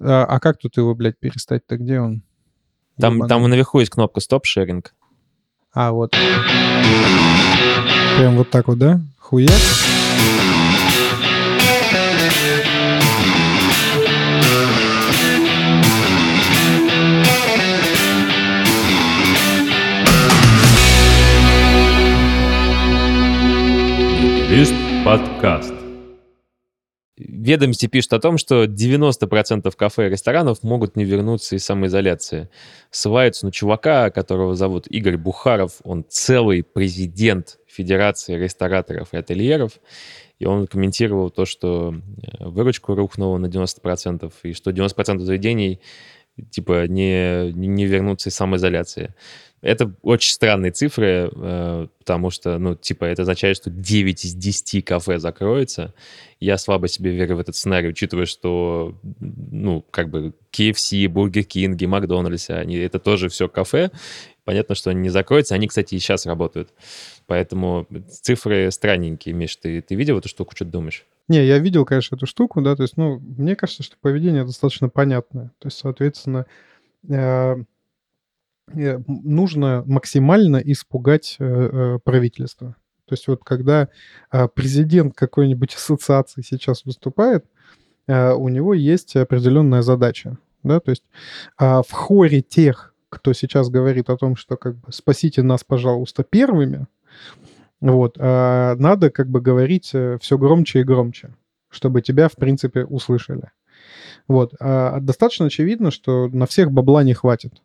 А, а как тут его, блядь, перестать-то? Где он? Там, Ебаный. там наверху есть кнопка стоп-шеринг. А, вот. Прям вот так вот, да? Хуяк? Лист подкаст. Ведомости пишут о том, что 90% кафе и ресторанов могут не вернуться из самоизоляции. Ссылаются на чувака, которого зовут Игорь Бухаров. Он целый президент Федерации рестораторов и ательеров. И он комментировал то, что э, выручка рухнула на 90%, и что 90% заведений типа не, не вернутся из самоизоляции. Это очень странные цифры, э, потому что, ну, типа, это означает, что 9 из 10 кафе закроется. Я слабо себе верю в этот сценарий, учитывая, что, ну, как бы KFC, Burger King, Макдональдс, они, это тоже все кафе. Понятно, что они не закроются. Они, кстати, и сейчас работают. Поэтому цифры странненькие. Миш, ты, ты видел эту штуку, что ты думаешь? Не, я видел, конечно, эту штуку, да, то есть, ну, мне кажется, что поведение достаточно понятное. То есть, соответственно, э, нужно максимально испугать э, э, правительство. То есть вот когда э, президент какой-нибудь ассоциации сейчас выступает, э, у него есть определенная задача, да, то есть э, в хоре тех, кто сейчас говорит о том, что как бы спасите нас, пожалуйста, первыми, вот, а надо как бы говорить все громче и громче, чтобы тебя, в принципе, услышали. Вот. А достаточно очевидно, что на всех бабла не хватит.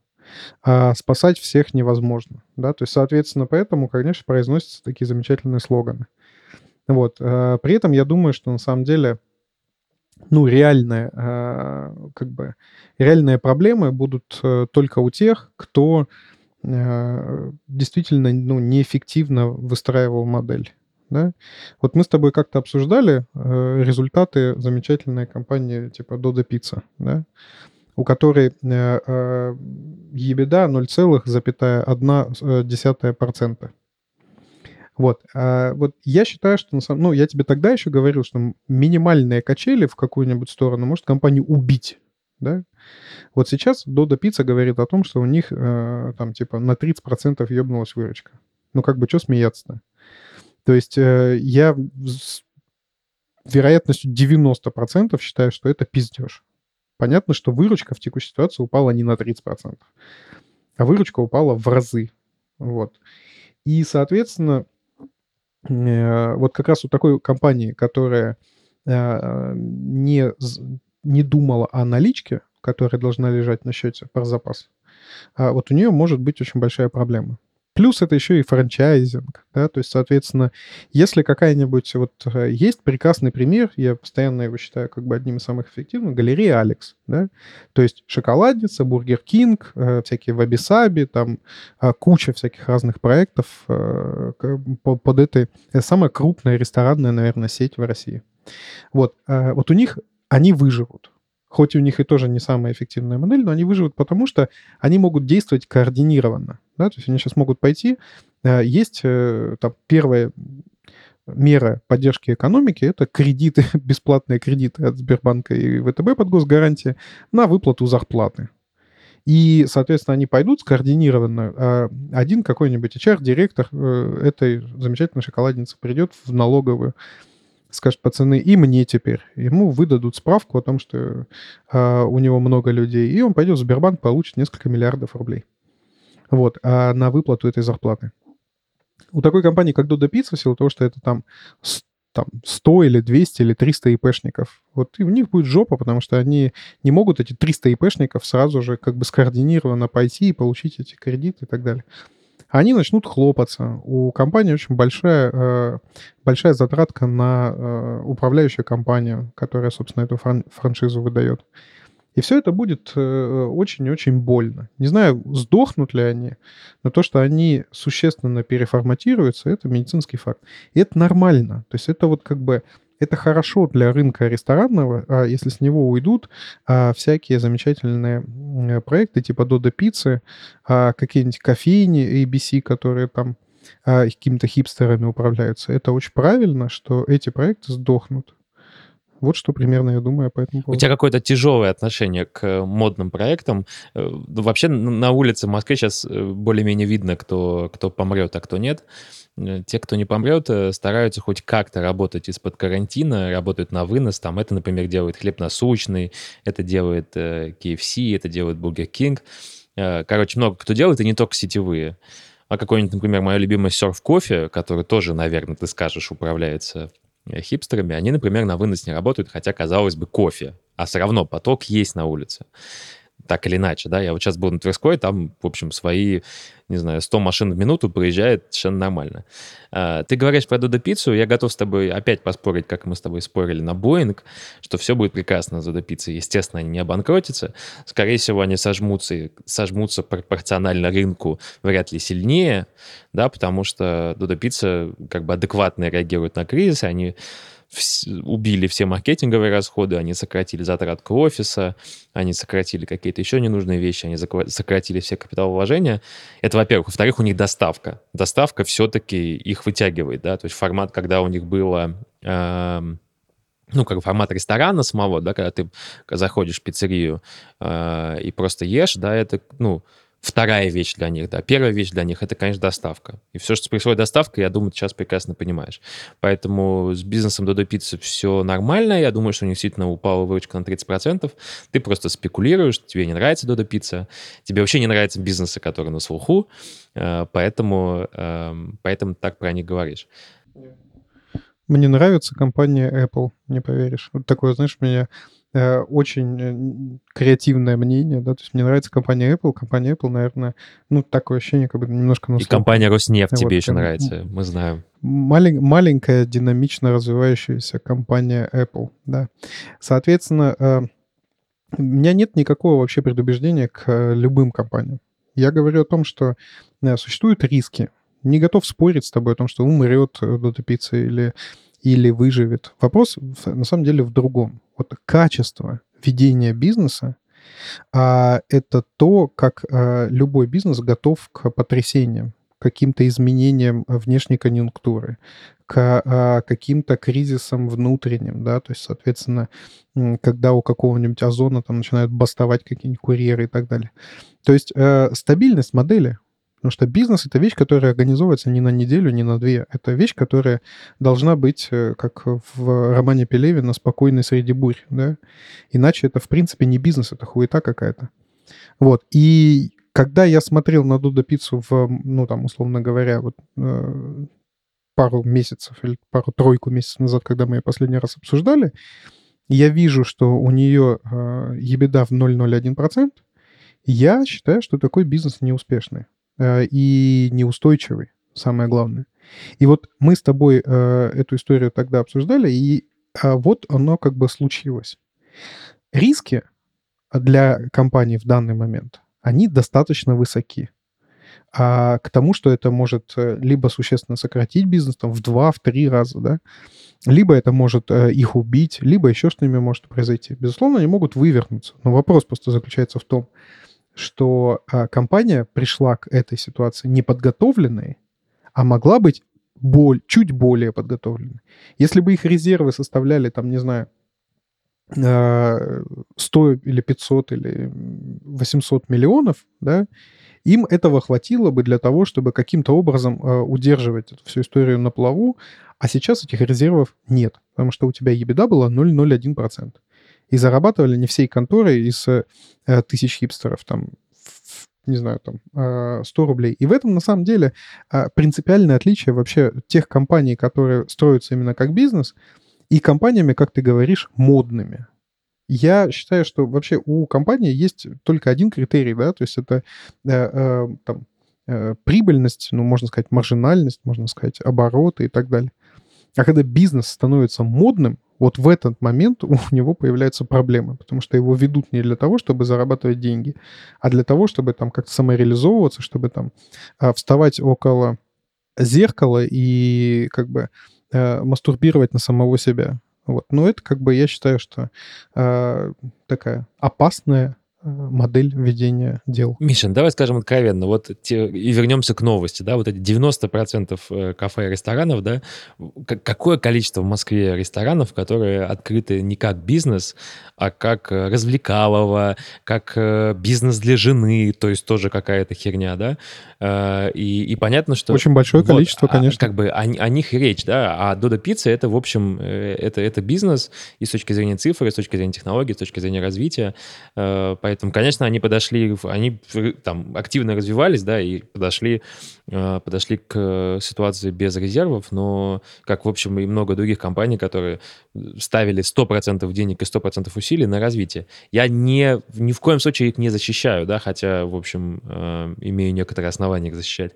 А спасать всех невозможно. Да? То есть, соответственно, поэтому, конечно, произносятся такие замечательные слоганы. Вот. А при этом я думаю, что на самом деле ну, реальные, как бы, реальные проблемы будут э, только у тех, кто Э, действительно ну, неэффективно выстраивал модель. Да? Вот мы с тобой как-то обсуждали э, результаты замечательной компании типа Dodo Pizza, да? У которой э, э, EBITDA 0,1%. Вот. А вот я считаю, что на самом... Ну, я тебе тогда еще говорил, что минимальные качели в какую-нибудь сторону может компанию убить да? Вот сейчас Dodo Pizza говорит о том, что у них э, там типа на 30% ебнулась выручка. Ну как бы что смеяться-то? То есть э, я с вероятностью 90% считаю, что это пиздеж. Понятно, что выручка в текущей ситуации упала не на 30%, а выручка упала в разы. Вот. И, соответственно, э, вот как раз у такой компании, которая э, не не думала о наличке, которая должна лежать на счете про запас, а вот у нее может быть очень большая проблема. Плюс это еще и франчайзинг, да, то есть, соответственно, если какая-нибудь, вот э, есть прекрасный пример, я постоянно его считаю как бы одним из самых эффективных, галерея Алекс, да, то есть шоколадница, Бургер Кинг, э, всякие ваби-саби, там э, куча всяких разных проектов под этой, это самая крупная ресторанная, наверное, сеть в России. Вот, вот у них они выживут. Хоть у них и тоже не самая эффективная модель, но они выживут, потому что они могут действовать координированно. Да? То есть они сейчас могут пойти. Э, есть э, там первая мера поддержки экономики — это кредиты, бесплатные кредиты от Сбербанка и ВТБ под госгарантии на выплату зарплаты. И, соответственно, они пойдут скоординированно. А один какой-нибудь HR-директор э, этой замечательной шоколадницы придет в налоговую, скажет, пацаны, и мне теперь. Ему выдадут справку о том, что э, у него много людей, и он пойдет в Сбербанк, получит несколько миллиардов рублей. Вот, а на выплату этой зарплаты. У такой компании, как Dodo Pizza, в силу того, что это там, там 100 или 200 или 300 ИПшников, вот и у них будет жопа, потому что они не могут эти 300 ИПшников сразу же как бы скоординированно пойти и получить эти кредиты и так далее они начнут хлопаться. У компании очень большая, э, большая затратка на э, управляющую компанию, которая, собственно, эту фран франшизу выдает. И все это будет э, очень-очень больно. Не знаю, сдохнут ли они, но то, что они существенно переформатируются, это медицинский факт. И это нормально. То есть это вот как бы это хорошо для рынка ресторанного, а если с него уйдут а, всякие замечательные проекты типа Dodo Pizza, а, какие-нибудь кофейни ABC, которые там какими-то хипстерами управляются. Это очень правильно, что эти проекты сдохнут. Вот что примерно я думаю по этому поводу. У тебя какое-то тяжелое отношение к модным проектам. Э, вообще на улице в Москве сейчас э, более-менее видно, кто, кто помрет, а кто нет. Э, те, кто не помрет, стараются хоть как-то работать из-под карантина, работают на вынос. Там это, например, делает хлеб насущный, это делает KFC, это делает Burger King. Короче, много кто делает, и не только сетевые. А какой-нибудь, например, мое любимое серф-кофе, который тоже, наверное, ты скажешь, управляется Э, хипстерами, они, например, на вынос не работают, хотя, казалось бы, кофе, а все равно поток есть на улице так или иначе, да, я вот сейчас был на Тверской, там, в общем, свои, не знаю, 100 машин в минуту проезжает совершенно нормально. А, ты говоришь про Додо Пиццу, я готов с тобой опять поспорить, как мы с тобой спорили на Боинг, что все будет прекрасно с Додо Пиццей. Естественно, они не обанкротятся. Скорее всего, они сожмутся, сожмутся пропорционально рынку вряд ли сильнее, да, потому что Додо Пицца как бы адекватно реагирует на кризис, они убили все маркетинговые расходы, они сократили затратку офиса, они сократили какие-то еще ненужные вещи, они сократили все капиталовложения. Это, во-первых. Во-вторых, у них доставка. Доставка все-таки их вытягивает, да, то есть формат, когда у них было... Э, ну, как формат ресторана самого, да, когда ты заходишь в пиццерию э, и просто ешь, да, это, ну, вторая вещь для них, да. Первая вещь для них — это, конечно, доставка. И все, что происходит доставкой, я думаю, ты сейчас прекрасно понимаешь. Поэтому с бизнесом Додо Пиццы все нормально. Я думаю, что у них действительно упала выручка на 30%. Ты просто спекулируешь, тебе не нравится Додо Пицца, тебе вообще не нравятся бизнесы, которые на слуху, э, поэтому, эм, поэтому так про них говоришь. Мне нравится компания Apple, не поверишь. Вот такое, знаешь, меня очень э, креативное мнение, да, то есть мне нравится компания Apple, компания Apple, наверное, ну, такое ощущение, как бы немножко... На И компания Роснефть вот, тебе еще нравится, мы знаем. Малень, маленькая, динамично развивающаяся компания Apple, да. Соответственно, э, у меня нет никакого вообще предубеждения к любым компаниям. Я говорю о том, что существуют риски. Не готов спорить с тобой о том, что умрет Дота Пицца или или выживет. Вопрос на самом деле в другом. Вот качество ведения бизнеса а, это то, как а, любой бизнес готов к потрясениям, каким-то изменениям внешней конъюнктуры, к а, каким-то кризисам внутренним, да, то есть, соответственно, когда у какого-нибудь озона там начинают бастовать какие-нибудь курьеры и так далее. То есть э, стабильность модели Потому что бизнес — это вещь, которая организовывается не на неделю, не на две. Это вещь, которая должна быть, э, как в романе Пелевина, «Спокойной среди бурь». Да? Иначе это, в принципе, не бизнес, это хуета какая-то. Вот. И когда я смотрел на Дудо Пиццу в, ну, там, условно говоря, вот э, пару месяцев или пару-тройку месяцев назад, когда мы ее последний раз обсуждали, я вижу, что у нее э, ебеда в 0,01%, я считаю, что такой бизнес неуспешный. Э, и неустойчивый, самое главное. И вот мы с тобой э, эту историю тогда обсуждали, и а вот оно как бы случилось. Риски для компании в данный момент, они достаточно высоки. А к тому, что это может э, либо существенно сократить бизнес там, в два, в три раза, да, либо это может их убить, либо еще что нибудь может произойти. Безусловно, они могут вывернуться. Но вопрос просто заключается в том, что а, компания пришла к этой ситуации неподготовленной, а могла быть боль, чуть более подготовленной. Если бы их резервы составляли, там, не знаю, 100 а, или 500 или 800 миллионов, да, им этого хватило бы для того, чтобы каким-то образом э, удерживать эту всю историю на плаву, а сейчас этих резервов нет, потому что у тебя ебеда была 0,01%. И зарабатывали не всей конторой из э, тысяч хипстеров, там, не знаю, там, э, 100 рублей. И в этом, на самом деле, э, принципиальное отличие вообще тех компаний, которые строятся именно как бизнес, и компаниями, как ты говоришь, модными. Я считаю, что вообще у компании есть только один критерий, да, то есть это э, э, там, э, прибыльность, ну, можно сказать, маржинальность, можно сказать, обороты и так далее. А когда бизнес становится модным, вот в этот момент у него появляются проблемы, потому что его ведут не для того, чтобы зарабатывать деньги, а для того, чтобы там как-то самореализовываться, чтобы там а, вставать около зеркала и как бы э, мастурбировать на самого себя. Вот. Но это как бы я считаю, что э, такая опасная модель ведения дел. Миша, ну давай скажем откровенно, вот те, и вернемся к новости, да, вот эти 90% э, кафе и ресторанов, да, какое количество в Москве ресторанов, которые открыты не как бизнес, а как э, развлекалово, как э, бизнес для жены, то есть тоже какая-то херня, да, и, и понятно, что... Очень большое вот, количество, а, конечно. Как бы о, о них и речь, да, а Додо Пицца это, в общем, это, это бизнес и с точки зрения цифр, и с точки зрения технологий, с точки зрения развития, поэтому, конечно, они подошли, они там активно развивались, да, и подошли, э, подошли к ситуации без резервов, но, как, в общем, и много других компаний, которые ставили 100% денег и 100% усилий на развитие. Я не, ни в коем случае их не защищаю, да, хотя, в общем, э, имею некоторые основания их защищать.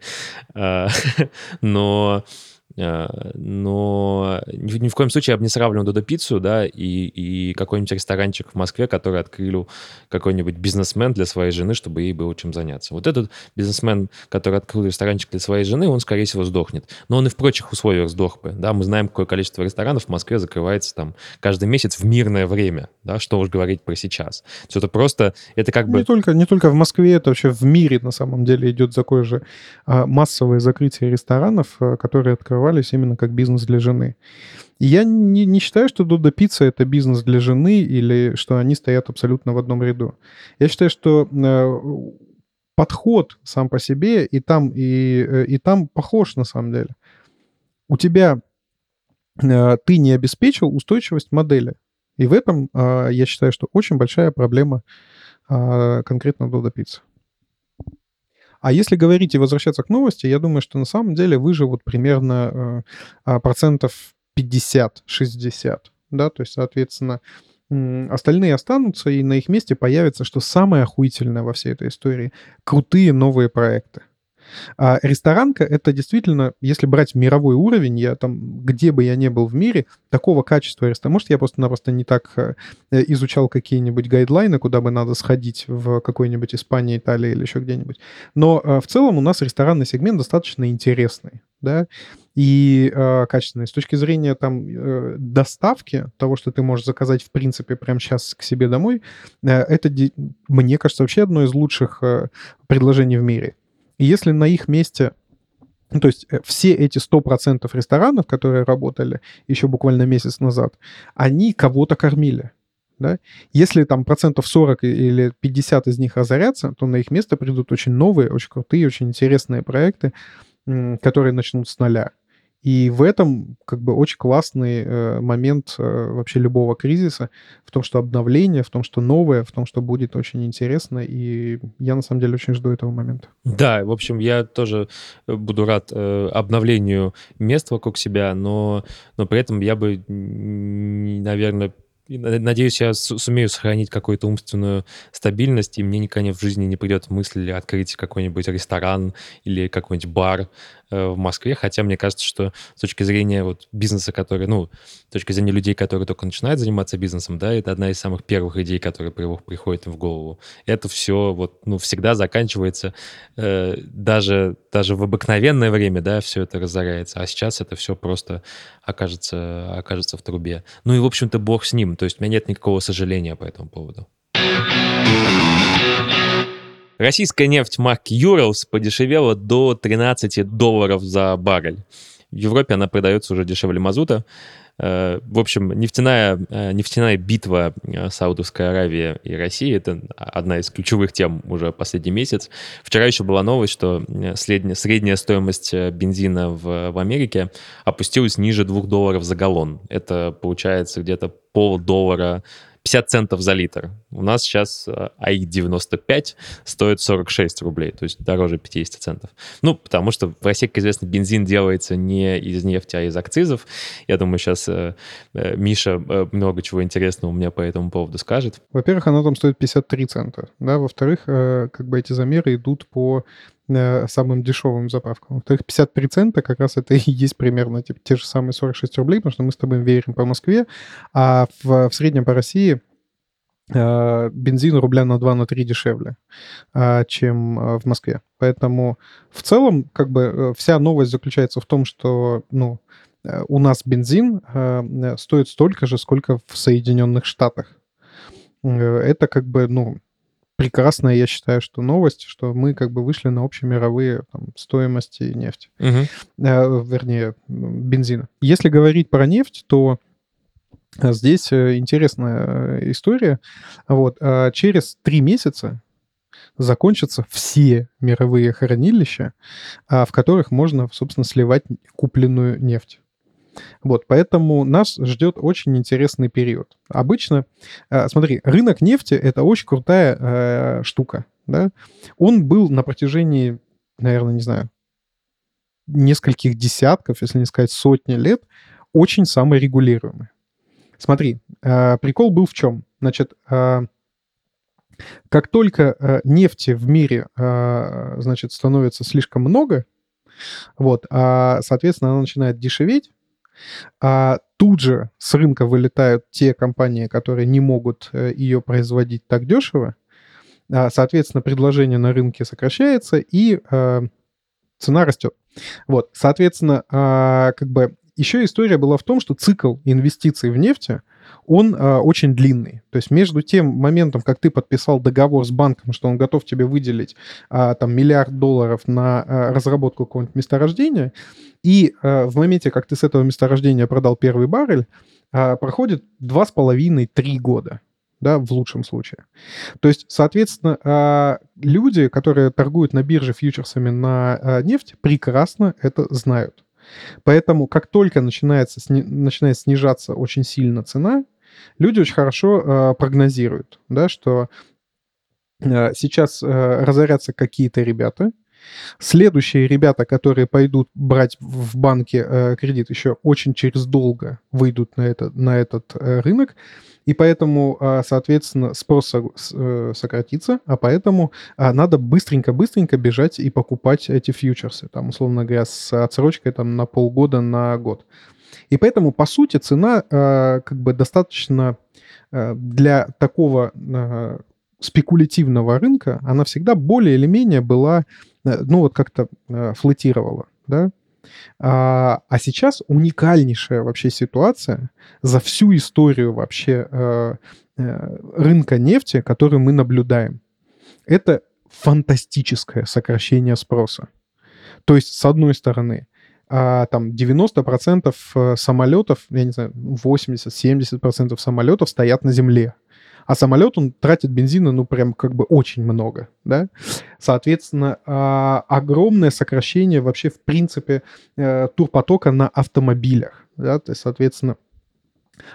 Э, но Э, но ни, ни в коем случае я бы не сравнивал Додо Пиццу, да, и, и какой-нибудь ресторанчик в Москве, который открыл какой-нибудь бизнесмен для своей жены, чтобы ей было чем заняться. Вот этот бизнесмен, который открыл ресторанчик для своей жены, он, скорее всего, сдохнет. Но он и в прочих условиях сдох бы, да, мы знаем, какое количество ресторанов в Москве закрывается там каждый месяц в мирное время, да, что уж говорить про сейчас. Все это просто, это как бы... Не только, не только в Москве, это вообще в мире, на самом деле, идет такое же а, массовое закрытие ресторанов, а, которые открывают развивались именно как бизнес для жены. И я не, не считаю, что Додо Пицца — это бизнес для жены или что они стоят абсолютно в одном ряду. Я считаю, что э, подход сам по себе и там, и, э, и там похож на самом деле. У тебя э, ты не обеспечил устойчивость модели. И в этом э, я считаю, что очень большая проблема э, конкретно Додо Пицца. А если говорить и возвращаться к новости, я думаю, что на самом деле выживут примерно э, процентов 50-60, да, то есть, соответственно, остальные останутся, и на их месте появится, что самое охуительное во всей этой истории, крутые новые проекты. А ресторанка — это действительно, если брать мировой уровень, я там, где бы я ни был в мире, такого качества ресторана, может, я просто-напросто не так э, изучал какие-нибудь гайдлайны, куда бы надо сходить в какой-нибудь Испании, Италии или еще где-нибудь. Но э, в целом у нас ресторанный сегмент достаточно интересный, да, и э, качественный. С точки зрения там э, доставки, того, что ты можешь заказать, в принципе, прямо сейчас к себе домой, э, это, мне кажется, вообще одно из лучших э, предложений в мире. И если на их месте ну, то есть э, все эти 100% ресторанов, которые работали еще буквально месяц назад, они кого-то кормили. Да? Если там процентов 40 или 50 из них разорятся, то на их место придут очень новые, очень крутые, очень интересные проекты, которые начнут с нуля. И в этом как бы очень классный э, момент э, вообще любого кризиса, в том, что обновление, в том, что новое, в том, что будет очень интересно. И я на самом деле очень жду этого момента. Да, в общем, я тоже э, буду рад э, обновлению мест вокруг себя, но, но при этом я бы, наверное, Надеюсь, я сумею сохранить какую-то умственную стабильность, и мне никогда в жизни не придет мысль открыть какой-нибудь ресторан или какой-нибудь бар э, в Москве, хотя мне кажется, что с точки зрения вот бизнеса, который, ну, с точки зрения людей, которые только начинают заниматься бизнесом, да, это одна из самых первых идей, которые приходят им в голову. Это все вот, ну, всегда заканчивается, э, даже, даже в обыкновенное время, да, все это разоряется, а сейчас это все просто окажется, окажется в трубе. Ну и, в общем-то, бог с ним. То есть у меня нет никакого сожаления по этому поводу. Российская нефть марки Urals подешевела до 13 долларов за баррель. В Европе она продается уже дешевле мазута. Э, в общем, нефтяная, э, нефтяная битва э, Саудовской Аравии и России — это одна из ключевых тем уже последний месяц. Вчера еще была новость, что средняя, средняя стоимость бензина в, в Америке опустилась ниже 2 долларов за галлон. Это получается где-то полдоллара 50 центов за литр. У нас сейчас АИ-95 стоит 46 рублей, то есть дороже 50 центов. Ну, потому что в России, как известно, бензин делается не из нефти, а из акцизов. Я думаю, сейчас э, э, Миша э, много чего интересного у меня по этому поводу скажет. Во-первых, оно там стоит 53 цента. Да? Во-вторых, э, как бы эти замеры идут по э, самым дешевым заправкам. Во-вторых, 53 цента как раз это и есть примерно типа, те же самые 46 рублей, потому что мы с тобой верим по Москве, а в, в среднем по России э, бензин рубля на 2 на 3 дешевле, э, чем э, в Москве. Поэтому в целом как бы вся новость заключается в том, что ну, у нас бензин стоит столько же, сколько в Соединенных Штатах. Это как бы, ну, прекрасная, я считаю, что новость, что мы как бы вышли на общемировые там, стоимости нефти, Мгм. э, вернее, бензина. Если говорить про нефть, то э, здесь э, интересная э, история. Вот, а через три месяца закончатся все мировые хранилища, а, в которых можно, собственно, сливать купленную нефть. Вот, поэтому нас ждет очень интересный период. Обычно, э, смотри, рынок нефти — это очень крутая э, штука, да? Он был на протяжении, наверное, не знаю, нескольких десятков, если не сказать сотни лет, очень саморегулируемый. Смотри, э, прикол был в чем? Значит, как только нефти в мире, значит, становится слишком много, вот, а, соответственно, она начинает дешеветь, а тут же с рынка вылетают те компании, которые не могут э, ее производить так дешево, а, соответственно, предложение на рынке сокращается и э, цена растет. Вот, соответственно, а, как бы еще история была в том, что цикл инвестиций в нефти, он а, очень длинный. То есть между тем моментом, как ты подписал договор с банком, что он готов тебе выделить а, там миллиард долларов на а, разработку какого-нибудь месторождения, и а, в моменте, как ты с этого месторождения продал первый баррель, а, проходит 2,5-3 года да, в лучшем случае. То есть, соответственно, люди, которые торгуют на бирже фьючерсами на нефть, прекрасно это знают. Поэтому, как только начинается, начинает снижаться очень сильно цена, люди очень хорошо а, прогнозируют, да, что а, сейчас а, разорятся какие-то ребята, Следующие ребята, которые пойдут брать в банке э, кредит, еще очень через долго выйдут на, это, на этот э, рынок, и поэтому, э, соответственно, спрос со- э, сократится, а поэтому э, надо быстренько-быстренько бежать и покупать эти фьючерсы, там, условно говоря, с отсрочкой там, на полгода, на год. И поэтому, по сути, цена э, как бы достаточно э, для такого э, спекулятивного рынка, она всегда более или менее была, э, ну вот как-то э, флотировала, да. А, а сейчас уникальнейшая вообще ситуация за всю историю вообще э, э, рынка нефти, которую мы наблюдаем. Это фантастическое сокращение спроса. То есть, с одной стороны, а, там 90% э, самолетов, я не знаю, 80-70% самолетов стоят на земле. А самолет, он тратит бензина, ну, прям как бы очень много, да. Соответственно, а, огромное сокращение вообще, в принципе, э, турпотока на автомобилях, да, то есть, соответственно,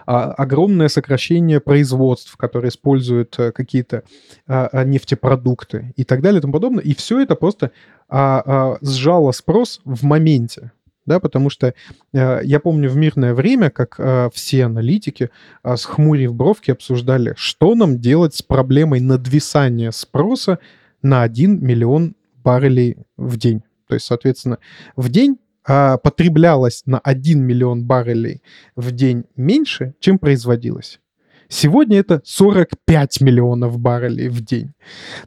а, огромное сокращение производств, которые используют э, какие-то а, нефтепродукты и так далее и тому подобное. И все это просто сжало спрос в моменте. Да, потому что э, я помню в мирное время, как э, все аналитики, э, схмурив бровки, обсуждали, что нам делать с проблемой надвисания спроса на 1 миллион баррелей в день. То есть, соответственно, в день а, потреблялось на 1 миллион баррелей в день меньше, чем производилось. Сегодня это 45 миллионов баррелей в день.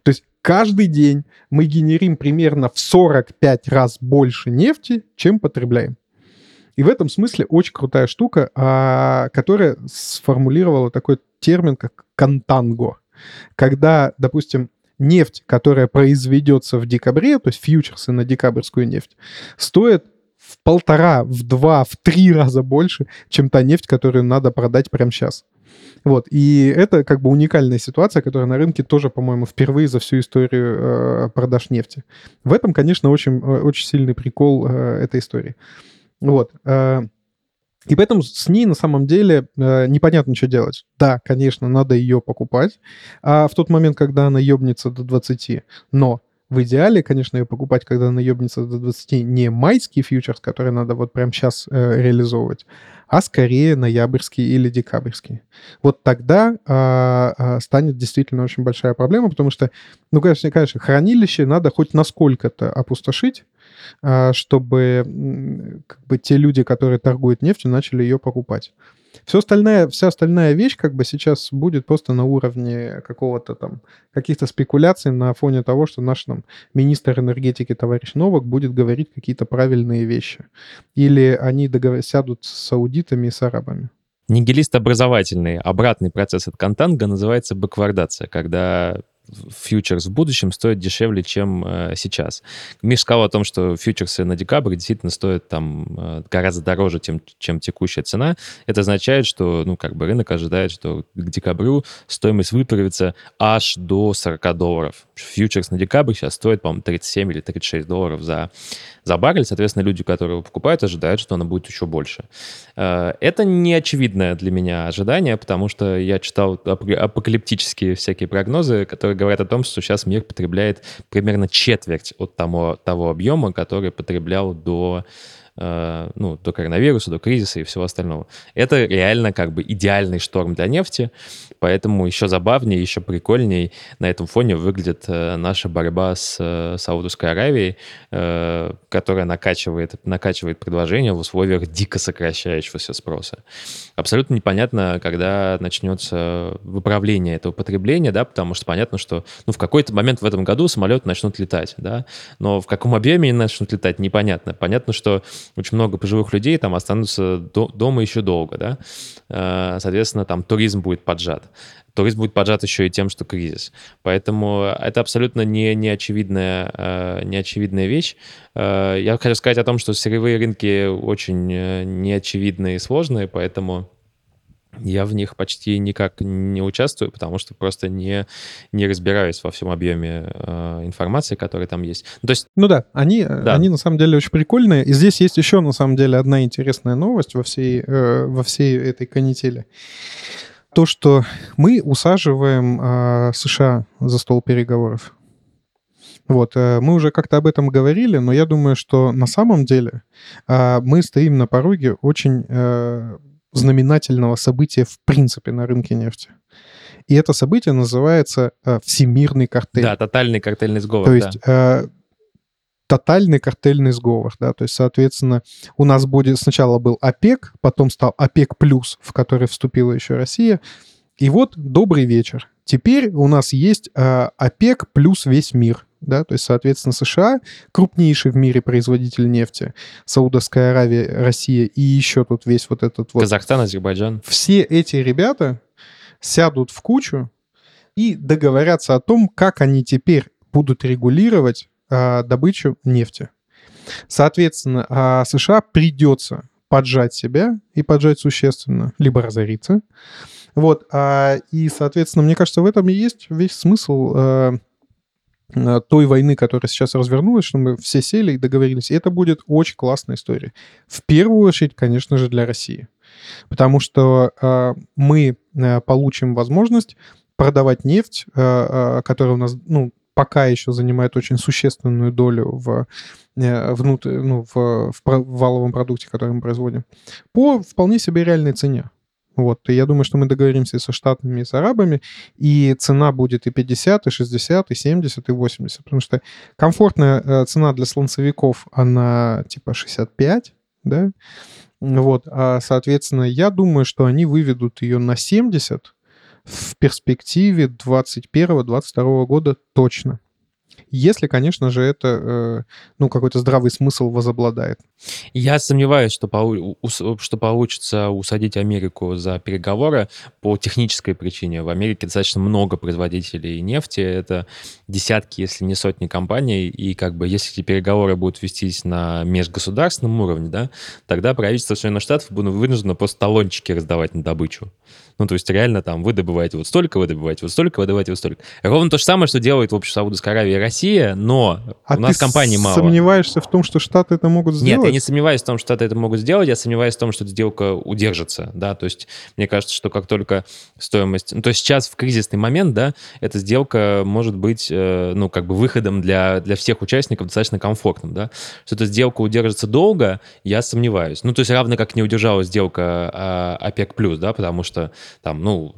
То есть каждый день мы генерим примерно в 45 раз больше нефти, чем потребляем. И в этом смысле очень крутая штука, а, которая сформулировала такой термин, как контанго. Когда, допустим, нефть, которая произведется в декабре, то есть фьючерсы на декабрьскую нефть, стоит в полтора, в два, в три раза больше, чем та нефть, которую надо продать прямо сейчас. Вот, и это как бы уникальная ситуация, которая на рынке тоже, по-моему, впервые за всю историю э, продаж нефти. В этом, конечно, очень, э, очень сильный прикол э, этой истории. Вот. Э, и поэтому с ней на самом деле э, непонятно, что делать. Да, конечно, надо ее покупать а в тот момент, когда она ебнется до 20, но в идеале, конечно, ее покупать, когда она до 20, не майский фьючерс, который надо вот прямо сейчас э, реализовывать, а скорее ноябрьский или декабрьский. Вот тогда а, а, станет действительно очень большая проблема, потому что, ну, конечно, конечно, хранилище надо хоть насколько-то опустошить, чтобы м, как бы те люди, которые торгуют нефтью, начали ее покупать. Все остальное, вся остальная вещь как бы сейчас будет просто на уровне какого-то там, каких-то спекуляций на фоне того, что наш там министр энергетики товарищ Новак будет говорить какие-то правильные вещи. Или они договор... сядут с аудитами и с арабами. Нигилист образовательный, обратный процесс от контанга называется баквардация, когда фьючерс в будущем стоит дешевле, чем э, сейчас. Миш сказал о том, что фьючерсы на декабрь действительно стоят там э, гораздо дороже, чем, чем текущая цена. Это означает, что ну, как бы рынок ожидает, что к декабрю стоимость выправится аж до 40 долларов. Фьючерс на декабрь сейчас стоит, по-моему, 37 или 36 долларов за, за баррель. Соответственно, люди, которые его покупают, ожидают, что она будет еще больше. Э, это не очевидное для меня ожидание, потому что я читал апокалиптические всякие прогнозы, которые говорят о том, что сейчас мир потребляет примерно четверть от того, того объема, который потреблял до ну, до коронавируса, до кризиса и всего остального. Это реально как бы идеальный шторм для нефти, поэтому еще забавнее, еще прикольней на этом фоне выглядит э, наша борьба с э, Саудовской Аравией, которая накачивает, накачивает предложение в условиях дико сокращающегося спроса. Абсолютно непонятно, когда начнется выправление этого потребления, да, потому что понятно, что ну, в какой-то момент в этом году самолеты начнут летать, да, но в каком объеме они начнут летать, непонятно. Понятно, что очень много пожилых людей там останутся до, дома еще долго, да, э, соответственно, там туризм будет поджат. Туризм будет поджат еще и тем, что кризис. Поэтому это абсолютно не, не, очевидная, э, не очевидная вещь. Э, я хочу сказать о том, что сырьевые рынки очень неочевидные и сложные, поэтому я в них почти никак не участвую, потому что просто не, не разбираюсь во всем объеме э, информации, которая там есть. Ну, то есть... Ну да, они, э, да, они на самом деле очень прикольные. И здесь есть еще на самом деле одна интересная новость во всей, э, во всей этой канители. То, что мы усаживаем э, США за стол переговоров. Вот, э, мы уже как-то об этом говорили, но я думаю, что на самом деле э, мы стоим на пороге очень... Знаменательного события в принципе на рынке нефти. И это событие называется э, всемирный картель. Да, тотальный картельный сговор. То есть да. э, тотальный картельный сговор, да, то есть, соответственно, у нас будет сначала был ОПЕК, потом стал ОПЕК плюс, в который вступила еще Россия, и вот добрый вечер. Теперь у нас есть э, ОПЕК плюс весь мир да, то есть, соответственно, США, крупнейший в мире производитель нефти, Саудовская Аравия, Россия и еще тут весь вот этот вот... Казахстан, Азербайджан. Все эти ребята сядут в кучу и договорятся о том, как они теперь будут регулировать а, добычу нефти. Соответственно, а, США придется поджать себя и поджать существенно, либо разориться. Вот, а, и, соответственно, мне кажется, в этом и есть весь смысл а, той войны, которая сейчас развернулась, что мы все сели и договорились. И это будет очень классная история. В первую очередь, конечно же, для России. Потому что э, мы э, получим возможность продавать нефть, э, э, которая у нас, ну, пока еще занимает очень существенную долю в, э, внутрь, ну, в, в, в валовом продукте, который мы производим, по вполне себе реальной цене. Вот, и я думаю, что мы договоримся со Штатами, и с арабами, и цена будет и 50, и 60, и 70, и 80, потому что комфортная э, цена для слонцевиков, она типа 65, да, вот, а, соответственно, я думаю, что они выведут ее на 70 в перспективе 21-22 года точно. Если, конечно же, это, э, ну, какой-то здравый смысл возобладает. Я сомневаюсь, что, полу- что получится усадить Америку за переговоры по технической причине. В Америке достаточно много производителей нефти, это десятки, если не сотни компаний, и как бы если эти переговоры будут вестись на межгосударственном уровне, да, тогда правительство Соединенных Штатов будет вынуждено просто талончики раздавать на добычу. Ну, то есть реально там вы добываете вот столько, вы добываете вот столько, вы добываете вот столько. Ровно то же самое, что делает, в общем, Саудовская Аравия и Россия, но а у нас компаний мало. сомневаешься в том, что Штаты это могут сделать? Нет, я не сомневаюсь в том, что Штаты это могут сделать, я сомневаюсь в том, что эта сделка удержится, да, то есть мне кажется, что как только стоимость... Ну, то есть сейчас в кризисный момент, да, эта сделка может быть, э, ну, как бы выходом для, для всех участников достаточно комфортным, да. Что эта сделка удержится долго, я сомневаюсь. Ну, то есть равно как не удержалась сделка а, ОПЕК+, да, потому что там, ну,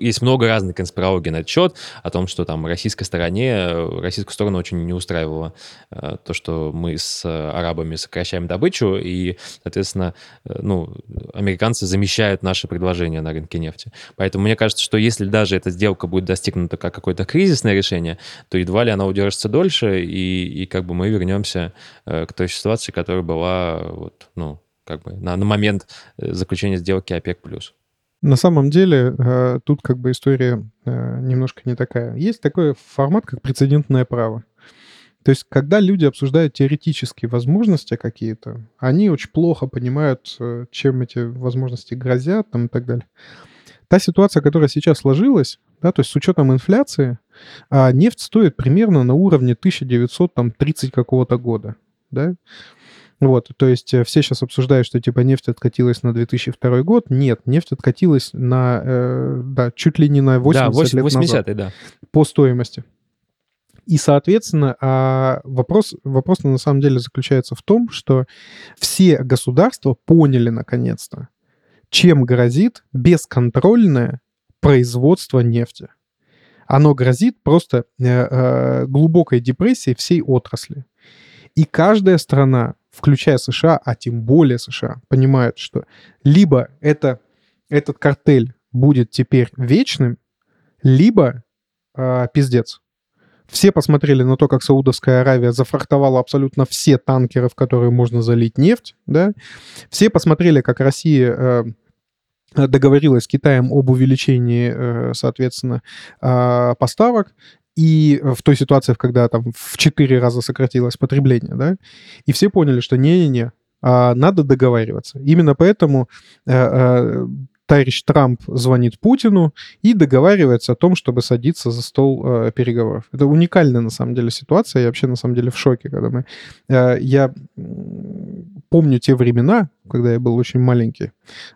есть много разных конспирологий на этот счет, о том, что там российской стороне, российскую сторону очень не устраивало э, то, что мы с арабами сокращаем добычу, и, соответственно, э, ну, американцы замещают наши предложения на рынке нефти. Поэтому мне кажется, что если даже эта сделка будет достигнута как какое-то кризисное решение, то едва ли она удержится дольше, и, и как бы мы вернемся э, к той ситуации, которая была вот, ну, как бы на, на момент заключения сделки ОПЕК+. На самом деле, э, тут как бы история э, немножко не такая. Есть такой формат, как прецедентное право. То есть, когда люди обсуждают теоретические возможности какие-то, они очень плохо понимают, э, чем эти возможности грозят там, и так далее. Та ситуация, которая сейчас сложилась, да, то есть с учетом инфляции, а нефть стоит примерно на уровне 1930 какого-то года, да, вот, то есть э, все сейчас обсуждают, что типа нефть откатилась на 2002 год. Нет, нефть откатилась на, э, да, чуть ли не на 80 да, 80 лет 80 назад да. по стоимости. И, соответственно, а, вопрос, вопрос на самом деле заключается в том, что все государства поняли наконец-то, чем грозит бесконтрольное производство нефти. Оно грозит просто э, э, глубокой депрессией всей отрасли. И каждая страна, включая США, а тем более США, понимает, что либо это, этот картель будет теперь вечным, либо э, пиздец. Все посмотрели на то, как Саудовская Аравия зафрахтовала абсолютно все танкеры, в которые можно залить нефть, да. Все посмотрели, как Россия э, договорилась с Китаем об увеличении, э, соответственно, э, поставок, и в той ситуации, когда там в 4 раза сократилось потребление, да, и все поняли, что не-не-не, а, надо договариваться. Именно поэтому э, товарищ Трамп звонит Путину и договаривается о том, чтобы садиться за стол э, переговоров. Это уникальная, на самом деле, ситуация. Я вообще, на самом деле, в шоке, когда мы... Э, я помню те времена, когда я был очень маленький,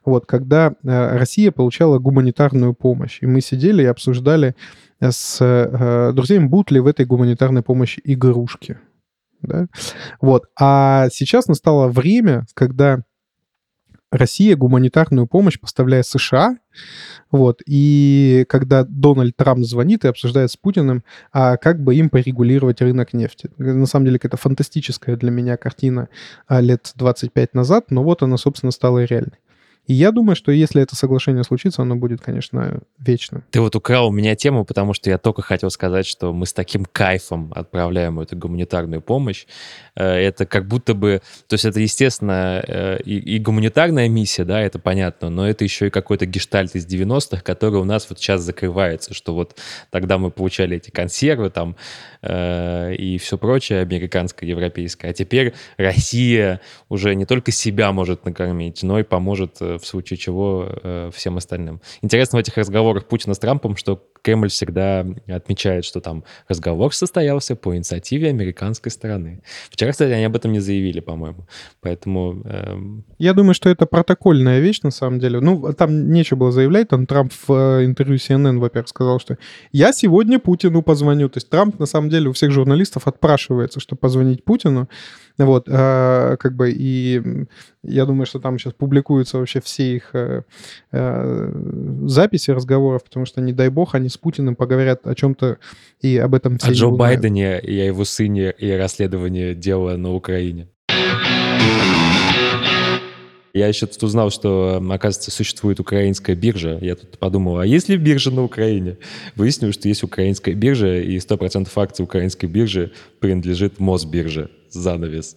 вот, когда э, Россия получала гуманитарную помощь, и мы сидели и обсуждали с э, друзьями, будут ли в этой гуманитарной помощи игрушки. Да? Вот. А сейчас настало время, когда Россия гуманитарную помощь поставляет США, вот, и когда Дональд Трамп звонит и обсуждает с Путиным, а как бы им порегулировать рынок нефти. На самом деле, это фантастическая для меня картина а, лет 25 назад, но вот она, собственно, стала реальной. И я думаю, что если это соглашение случится, оно будет, конечно, вечным. Ты вот украл у меня тему, потому что я только хотел сказать, что мы с таким кайфом отправляем эту гуманитарную помощь. Э, это как будто бы... То есть это, естественно, э, и, гуманитарная миссия, да, это понятно, но это еще и какой-то гештальт из 90-х, который у нас вот сейчас закрывается, что вот тогда мы получали эти консервы там э, и все прочее, американское, европейское, а теперь Россия уже не только себя может накормить, но и поможет в случае чего э, всем остальным. Интересно в этих разговорах Путина с Трампом, что Кремль всегда отмечает, что там разговор состоялся по инициативе американской стороны. Вчера, кстати, они об этом не заявили, по-моему. Поэтому... Эм... Я думаю, что это протокольная вещь, на самом деле. Ну, там нечего было заявлять. Там Трамп в э, интервью CNN, во-первых, сказал, что я сегодня Путину позвоню. То есть Трамп, на самом деле, у всех журналистов отпрашивается, чтобы позвонить Путину. Вот, э, как бы, и я думаю, что там сейчас публикуются вообще все их э, э, записи разговоров, потому что, не дай бог, они с Путиным поговорят о чем-то и об этом все О Джо Байдене и о его сыне и расследовании дела на Украине. Я еще тут узнал, что, оказывается, существует украинская биржа. Я тут подумал, а есть ли биржа на Украине? Выяснил, что есть украинская биржа, и 100% акций украинской биржи принадлежит Мосбирже. Занавес.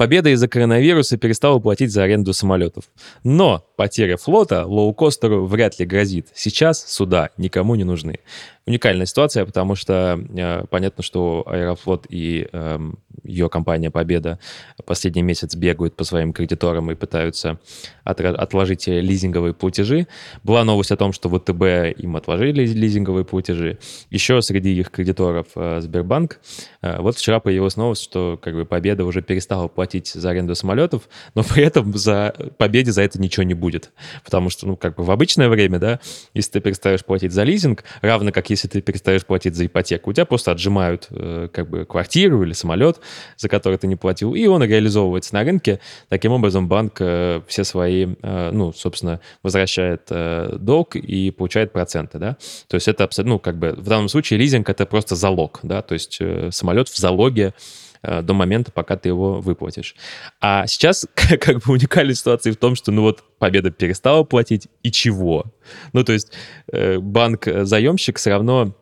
Победа из-за коронавируса перестала платить за аренду самолетов. Но потеря флота лоукостеру вряд ли грозит. Сейчас суда никому не нужны. Уникальная ситуация, потому что э, понятно, что Аэрофлот и э, ее компания Победа последний месяц бегают по своим кредиторам и пытаются от, отложить лизинговые платежи. Была новость о том, что ВТБ им отложили лизинговые платежи. Еще среди их кредиторов э, Сбербанк. Э, вот вчера появилась новость, что как бы Победа уже перестала платить за аренду самолетов, но при этом за Победе за это ничего не будет. Потому что, ну, как бы в обычное время, да, если ты перестаешь платить за лизинг, равно как если ты перестаешь платить за ипотеку, у тебя просто отжимают э, как бы квартиру или самолет, за который ты не платил, и он реализовывается на рынке. Таким образом, банк э, все свои, э, ну, собственно, возвращает э, долг и получает проценты, да. То есть это абсолютно, ну, как бы в данном случае лизинг это просто залог, да, то есть э, самолет в залоге э, до момента, пока ты его выплатишь. А сейчас как бы уникальная ситуация в том, что ну вот Победа перестала платить, и чего? Ну то есть э, банк-заемщик все равно э,